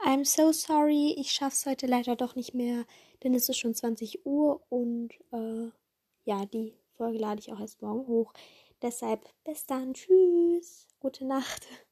I'm so sorry, ich schaff's heute leider doch nicht mehr, denn es ist schon 20 Uhr und äh, ja, die Folge lade ich auch erst morgen hoch. Deshalb bis dann, tschüss, gute Nacht.